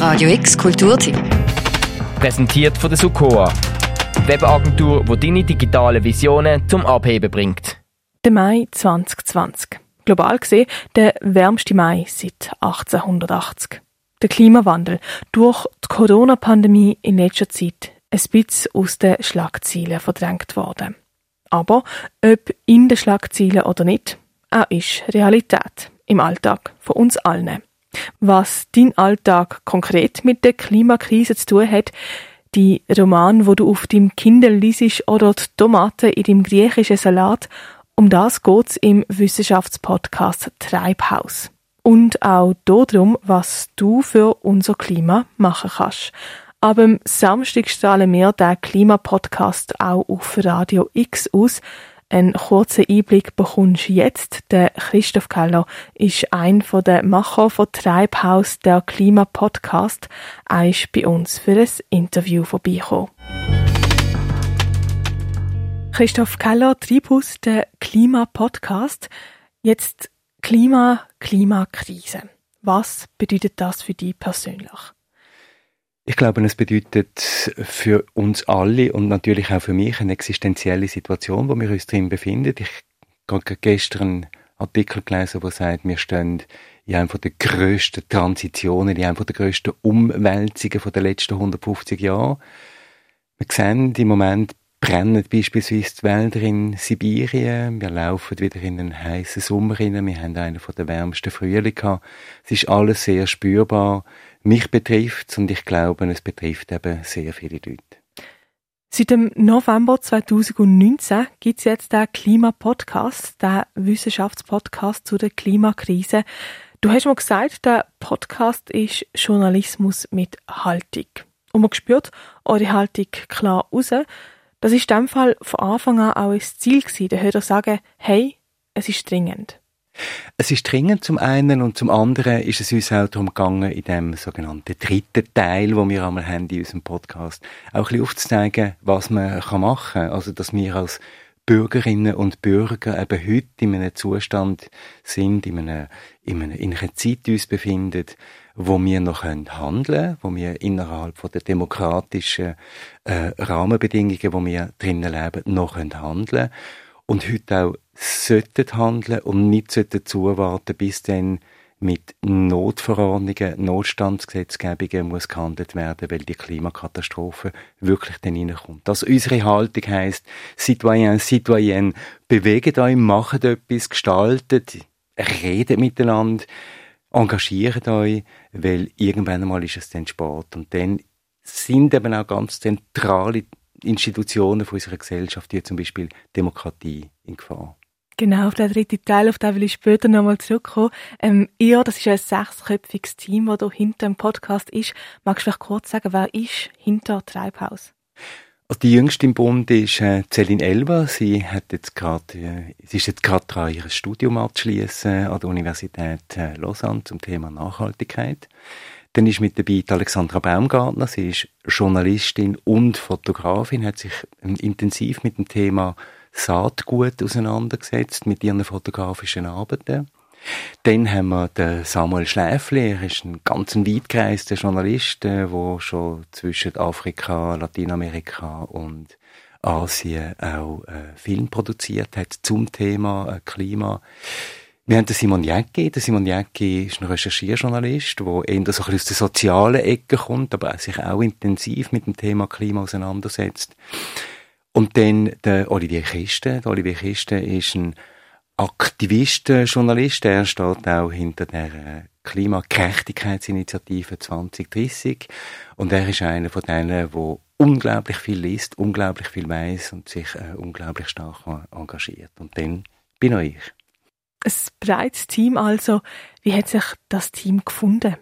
Radio X Kulturteam. Präsentiert von der Sukoa. Webagentur, die deine digitalen Visionen zum Abheben bringt. Der Mai 2020. Global gesehen der wärmste Mai seit 1880. Der Klimawandel durch die Corona-Pandemie in letzter Zeit ein bisschen aus den Schlagzeilen verdrängt worden. Aber ob in den Schlagzeilen oder nicht, er ist Realität im Alltag von uns allen. Was dein Alltag konkret mit der Klimakrise zu tun hat, die Roman, wo du auf dem Kindle liest oder die Tomaten in dem griechischen Salat, um das geht's im Wissenschaftspodcast Treibhaus. Und auch darum, was du für unser Klima machen kannst. Aber am Samstag strahlen wir den Klimapodcast auch auf Radio X aus. Einen kurzen Einblick bekommst du jetzt. Der Christoph Keller ist ein von der Macher von Treibhaus, der Klimapodcast. Er ist bei uns für ein Interview vorbeigekommen. Christoph Keller, Treibhaus, der Klimapodcast. Jetzt Klima, Klimakrise. Was bedeutet das für dich persönlich? Ich glaube, es bedeutet für uns alle und natürlich auch für mich eine existenzielle Situation, wo wir uns drin befinden. Ich habe gestern einen Artikel gelesen, der sagt, wir stehen in einer der grössten Transitionen, in einer der grössten Umwälzungen der letzten 150 Jahre. Wir sehen im Moment brennen beispielsweise die Wälder in Sibirien. Wir laufen wieder in einen heißen Sommer rein. Wir haben einen der wärmsten Frühling gehabt. Es ist alles sehr spürbar mich betrifft und ich glaube, es betrifft eben sehr viele Leute. Seit dem November 2019 gibt es jetzt den Klimapodcast, den Wissenschaftspodcast zu der Klimakrise. Du hast mal gesagt, der Podcast ist Journalismus mit Haltung. Und man spürt eure Haltung klar raus. Das ist in dem Fall von Anfang an auch ein Ziel gewesen, den Hörer sagen, hey, es ist dringend. Es ist dringend zum einen und zum anderen ist es uns auch darum gegangen, in dem sogenannten dritten Teil, wo wir einmal haben in unserem Podcast, auch ein bisschen aufzuzeigen, was man machen kann. Also, dass wir als Bürgerinnen und Bürger eben heute in einem Zustand sind, in einer, in einer, in einer Zeit uns befinden, wo wir noch handeln können, wo wir innerhalb von der demokratischen äh, Rahmenbedingungen, wo wir drinnen leben, noch handeln können und heute auch sollten handeln und nicht sollten zuwarten, bis dann mit Notverordnungen, Notstandsgesetzgebungen muss gehandelt werden, weil die Klimakatastrophe wirklich dann reinkommt. Dass unsere Haltung heisst, Citoyen, Citoyenne, bewegt euch, macht etwas, gestaltet, redet miteinander, engagiert euch, weil irgendwann einmal ist es dann spät. Und dann sind eben auch ganz zentrale Institutionen unserer Gesellschaft, wie zum Beispiel Demokratie, in Gefahr. Genau, auf den dritten Teil, auf den will ich später nochmal zurückkommen. Ähm, ihr, das ist ein sechsköpfiges Team, das hier hinter dem Podcast ist. Magst du vielleicht kurz sagen, wer ist hinter Treibhaus? Also die jüngste im Bund ist äh, Celine Elber. Sie hat jetzt gerade, äh, sie ist jetzt gerade dran, ihr Studium abzuschließen an der Universität äh, Lausanne zum Thema Nachhaltigkeit. Dann ist mit dabei Alexandra Baumgartner. Sie ist Journalistin und Fotografin, hat sich ähm, intensiv mit dem Thema Saatgut auseinandergesetzt mit ihren fotografischen Arbeiten. Dann haben wir den Samuel Schläfli, er ist ein ganz weitgereister Journalist, der schon zwischen Afrika, Lateinamerika und Asien auch äh, Film produziert hat zum Thema äh, Klima. Wir haben den Simon Jäcki. Der Simon Jäcki ist ein Recherchierjournalist, der eher so ein aus der sozialen Ecke kommt, aber sich auch intensiv mit dem Thema Klima auseinandersetzt. Und dann der Olivier Kiste. Der Olivier Kiste ist ein Aktivist, Journalist. Er steht auch hinter der äh, Klimagerechtigkeitsinitiative 2030. Und er ist einer von denen, der unglaublich viel liest, unglaublich viel weiß und sich äh, unglaublich stark engagiert. Und dann bin auch ich. Ein breites Team also. Wie hat sich das Team gefunden?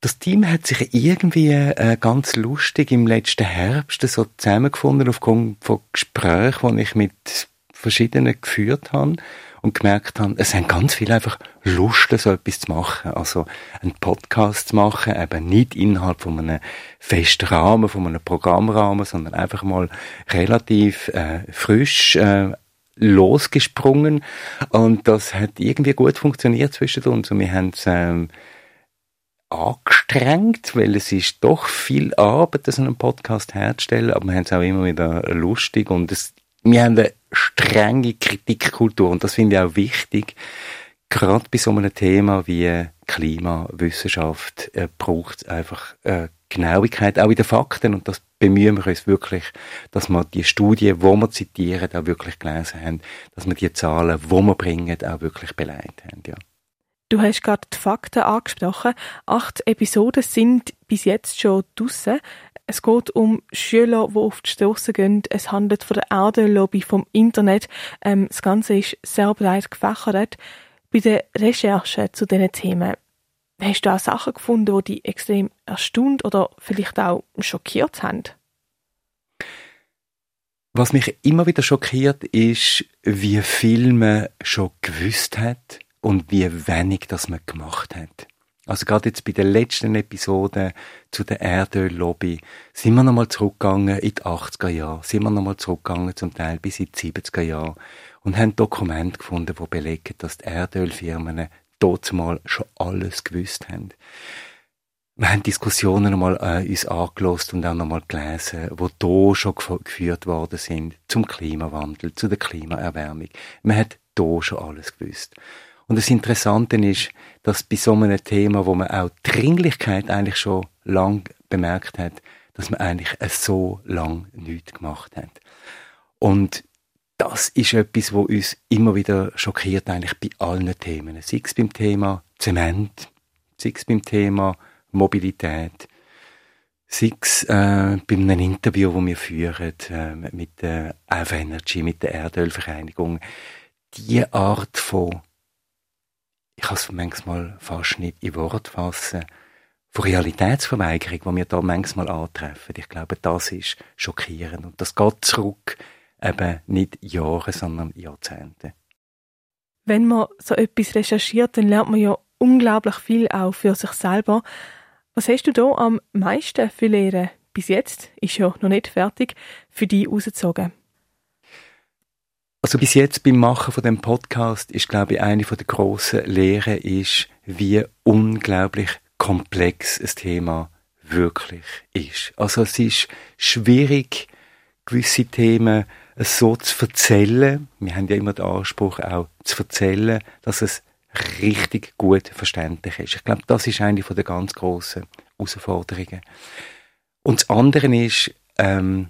Das Team hat sich irgendwie äh, ganz lustig im letzten Herbst so zusammengefunden aufgrund von Gesprächen, die ich mit verschiedenen geführt habe und gemerkt habe, es haben ganz viele einfach Lust, so etwas zu machen. Also einen Podcast zu machen, eben nicht innerhalb von einem festen Rahmen, von einem Programmrahmen, sondern einfach mal relativ äh, frisch äh, losgesprungen. Und das hat irgendwie gut funktioniert zwischen uns. Und wir haben es ähm, angestrengt, weil es ist doch viel Arbeit, so einen Podcast herzustellen, aber wir haben es auch immer wieder lustig und es, wir haben eine strenge Kritikkultur und das finde ich auch wichtig. Gerade bei so einem Thema wie Klimawissenschaft äh, braucht es einfach äh, Genauigkeit, auch in den Fakten und das bemühen wir uns wirklich, dass wir die Studien, wo wir zitieren, auch wirklich gelesen haben, dass wir die Zahlen, wo wir bringen, auch wirklich beleidigt haben, ja. Du hast gerade die Fakten angesprochen. Acht Episoden sind bis jetzt schon draussen. Es geht um Schüler, die auf die Straße gehen. Es handelt von der Erdöllobby, vom Internet. Ähm, das Ganze ist sehr breit gefächert. Bei der Recherche zu diesen Themen, hast du auch Sachen gefunden, die dich extrem erstaunt oder vielleicht auch schockiert haben? Was mich immer wieder schockiert, ist, wie viel man schon gewusst hat und wie wenig das man gemacht hat. Also gerade jetzt bei der letzten Episode zu der Erdöllobby sind wir nochmal zurückgegangen in die 80er Jahre, sind wir nochmal zurückgegangen zum Teil bis in die 70er Jahre und haben Dokumente gefunden, die belegen, dass die Erdölfirmen dort mal schon alles gewusst haben. Wir haben Diskussionen nochmal äh, uns angelost und auch nochmal gelesen, wo da schon geführt worden sind zum Klimawandel, zu der Klimaerwärmung. Man hat da schon alles gewusst. Und das Interessante ist, dass bei so einem Thema, wo man auch Dringlichkeit eigentlich schon lang bemerkt hat, dass man eigentlich so lang nichts gemacht hat. Und das ist etwas, wo uns immer wieder schockiert, eigentlich bei allen Themen. Sei es beim Thema Zement, sei es beim Thema Mobilität, sei es äh, bei einem Interview, das wir führen äh, mit der Av Energy, mit der Erdölvereinigung. Die Art von ich kann es manchmal fast nicht in Wort fassen, von Realitätsverweigerung, die wir da manchmal antreffen. Ich glaube, das ist schockierend. Und das geht zurück eben nicht Jahre, sondern Jahrzehnte. Wenn man so etwas recherchiert, dann lernt man ja unglaublich viel auch für sich selber. Was hast du da am meisten für Lehren bis jetzt, ist ja noch nicht fertig, für dich rausgezogen? Also bis jetzt beim Machen von dem Podcast ist, glaube ich, eine von der grossen Lehren ist, wie unglaublich komplex ein Thema wirklich ist. Also es ist schwierig, gewisse Themen so zu erzählen. Wir haben ja immer den Anspruch, auch zu erzählen, dass es richtig gut verständlich ist. Ich glaube, das ist eine von der ganz grossen Herausforderungen. Und das andere ist, ähm,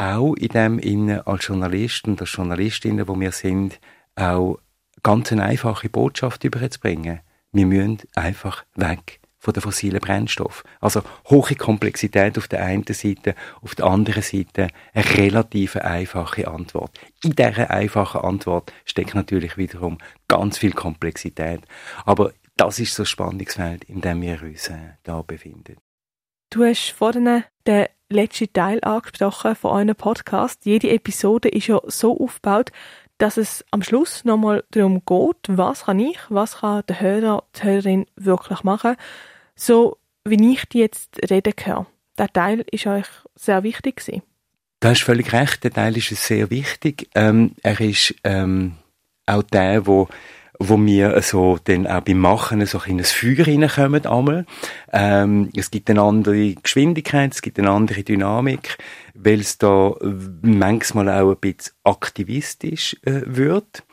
auch in dem Innen als Journalist und als Journalistinnen, wo wir sind, auch ganz eine einfache Botschaft überzubringen. Wir müssen einfach weg von den fossilen Brennstoffen. Also hohe Komplexität auf der einen Seite, auf der anderen Seite eine relativ einfache Antwort. In dieser einfachen Antwort steckt natürlich wiederum ganz viel Komplexität. Aber das ist so das Spannungsfeld, in dem wir uns äh, da befinden. Du hast vorhin den letzten Teil angesprochen von einem Podcast. Jede Episode ist ja so aufgebaut, dass es am Schluss nochmal darum geht, was kann ich, was kann der Hörer, die Hörerin wirklich machen, so wie ich die jetzt reden höre. Der Teil ist euch sehr wichtig gewesen. Du hast völlig recht, der Teil ist sehr wichtig. Ähm, er ist ähm, auch der, wo wo wir so dann auch beim Machen so in ein Feuer reinkommen einmal. Ähm, es gibt eine andere Geschwindigkeit, es gibt eine andere Dynamik, weil es da manchmal auch ein bisschen aktivistisch äh, wird.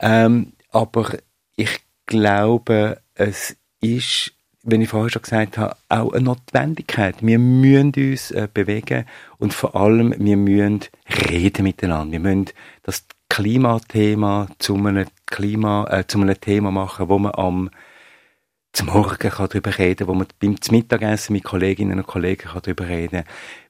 Ähm, aber ich glaube, es ist, wenn ich vorher schon gesagt habe, auch eine Notwendigkeit. Wir müssen uns äh, bewegen und vor allem, wir müssen reden miteinander. Wir müssen das Klimathema zu einem Klima, äh, zu einem Thema machen, wo man am zum Morgen kann darüber reden, wo man beim Mittagessen mit Kolleginnen und Kollegen kann darüber reden.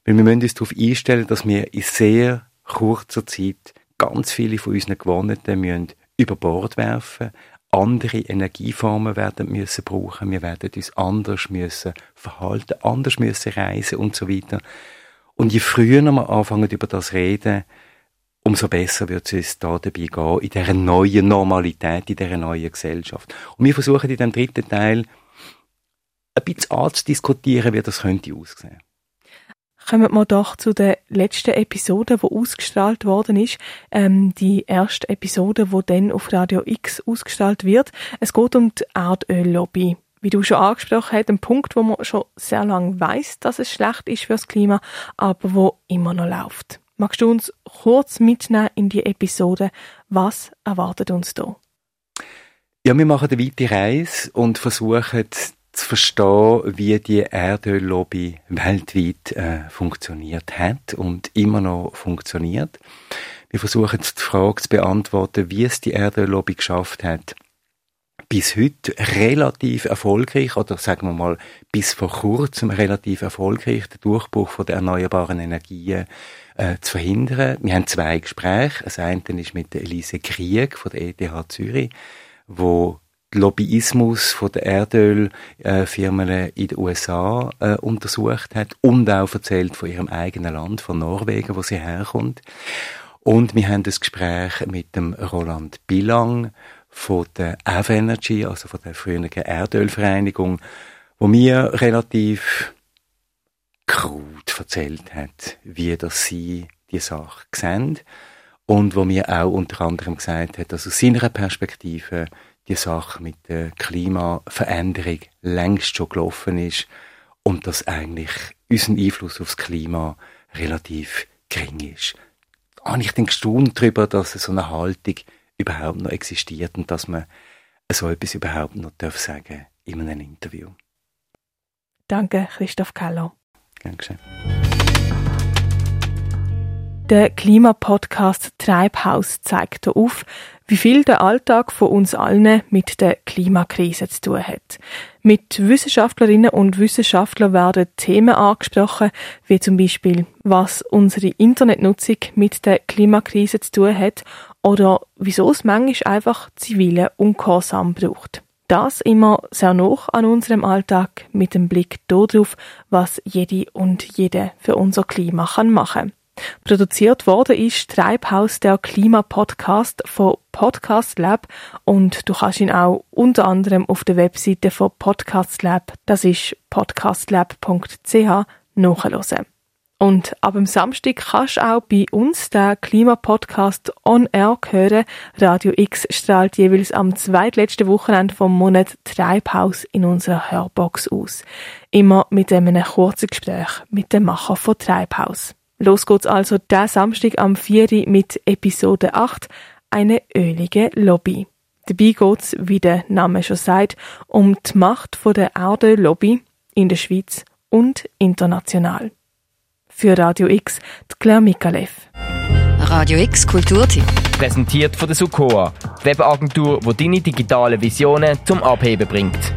Weil wir müssen uns darauf einstellen, dass wir in sehr kurzer Zeit ganz viele von unseren Gewohnheiten müssen über Bord werfen, andere Energieformen werden müssen brauchen, wir werden uns anders müssen verhalten, anders müssen reisen und so weiter. Und je früher wir anfangen über das reden, umso besser wird es da dabei gehen, in dieser neuen Normalität, in dieser neuen Gesellschaft. Und wir versuchen in dem dritten Teil ein bisschen anzudiskutieren, wie das könnte aussehen. Kommen wir doch zu der letzten Episode, die ausgestrahlt worden ist. Ähm, die erste Episode, die dann auf Radio X ausgestrahlt wird. Es geht um die Erdöllobby. Wie du schon angesprochen hast, ein Punkt, wo man schon sehr lange weiß, dass es schlecht ist fürs Klima, aber wo immer noch läuft. Magst du uns kurz mitnehmen in die Episode? Was erwartet uns da? Ja, wir machen eine weite Reise und versuchen zu verstehen, wie die Erdöllobby weltweit äh, funktioniert hat und immer noch funktioniert. Wir versuchen die Frage zu beantworten, wie es die Erdöllobby geschafft hat, bis heute relativ erfolgreich oder sagen wir mal bis vor kurzem relativ erfolgreich den Durchbruch von der erneuerbaren Energien äh, zu verhindern. Wir haben zwei Gespräche. Das eine ist mit Elise Krieg von der ETH Zürich, wo Lobbyismus von der Erdölfirmen in den USA äh, untersucht hat und auch erzählt von ihrem eigenen Land, von Norwegen, wo sie herkommt. Und wir haben das Gespräch mit dem Roland Bilang von der Avenergy, also von der früheren Erdölvereinigung, wo mir relativ krut erzählt hat, wie das sie die Sache sehen. Und wo mir auch unter anderem gesagt hat, dass aus seiner Perspektive die Sache mit der Klimaveränderung längst schon gelaufen ist und dass eigentlich unser Einfluss aufs Klima relativ gering ist. Habe ich dann gestaunt darüber, dass so eine Haltung überhaupt noch existiert und dass man so etwas überhaupt noch darf sagen in einem Interview. Danke, Christoph Keller. Dankeschön. Der Klimapodcast Treibhaus zeigt auf, wie viel der Alltag von uns allen mit der Klimakrise zu tun hat. Mit Wissenschaftlerinnen und Wissenschaftlern werden Themen angesprochen, wie zum Beispiel, was unsere Internetnutzung mit der Klimakrise zu tun hat oder wieso es manchmal einfach zivile Ungehorsam braucht. Das immer sehr noch an unserem Alltag mit dem Blick darauf, was jede und jede für unser Klima kann machen. Produziert worden ist Treibhaus der Klima-Podcast von Podcast Lab und du kannst ihn auch unter anderem auf der Webseite von Podcast Lab, das ist podcastlab.ch, nachhören. Und ab dem Samstag kannst du auch bei uns den Klimapodcast On Air hören. Radio X strahlt jeweils am zweitletzten Wochenende vom Monat Treibhaus in unserer Hörbox aus. Immer mit einem kurzen Gespräch mit dem Macher von Treibhaus. Los geht's also der Samstag am 4. mit Episode 8, eine ölige Lobby. Dabei geht's, wie der Name schon sagt, um die Macht der Erde-Lobby in der Schweiz und international. Für Radio X, die Claire Mikalev. Radio X Kulturtipp. Präsentiert von der Sukoa, Webagentur, die deine digitale Visionen zum Abheben bringt.